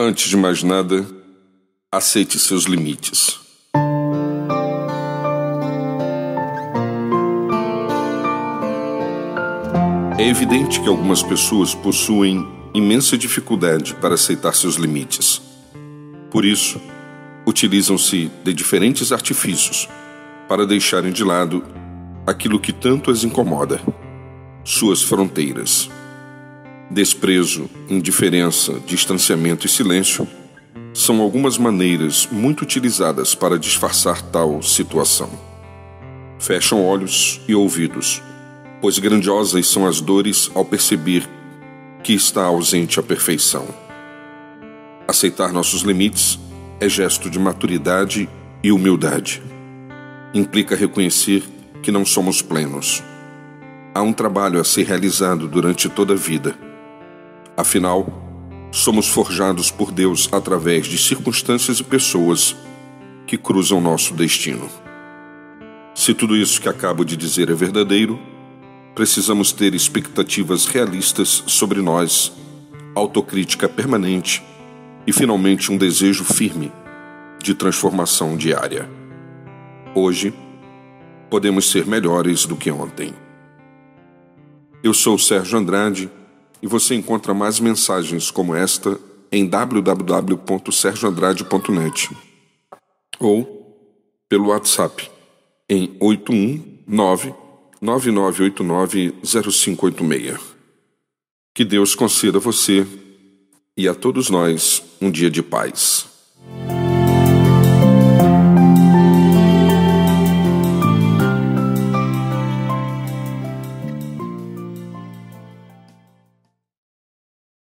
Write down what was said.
Antes de mais nada, aceite seus limites. É evidente que algumas pessoas possuem imensa dificuldade para aceitar seus limites. Por isso, utilizam-se de diferentes artifícios para deixarem de lado aquilo que tanto as incomoda suas fronteiras. Desprezo, indiferença, distanciamento e silêncio são algumas maneiras muito utilizadas para disfarçar tal situação. Fecham olhos e ouvidos, pois grandiosas são as dores ao perceber que está ausente a perfeição. Aceitar nossos limites é gesto de maturidade e humildade. Implica reconhecer que não somos plenos. Há um trabalho a ser realizado durante toda a vida Afinal, somos forjados por Deus através de circunstâncias e pessoas que cruzam nosso destino. Se tudo isso que acabo de dizer é verdadeiro, precisamos ter expectativas realistas sobre nós, autocrítica permanente e, finalmente, um desejo firme de transformação diária. Hoje, podemos ser melhores do que ontem. Eu sou Sérgio Andrade e você encontra mais mensagens como esta em www.sergioandrade.net ou pelo WhatsApp em 819 9989 0586. Que Deus conceda a você e a todos nós um dia de paz.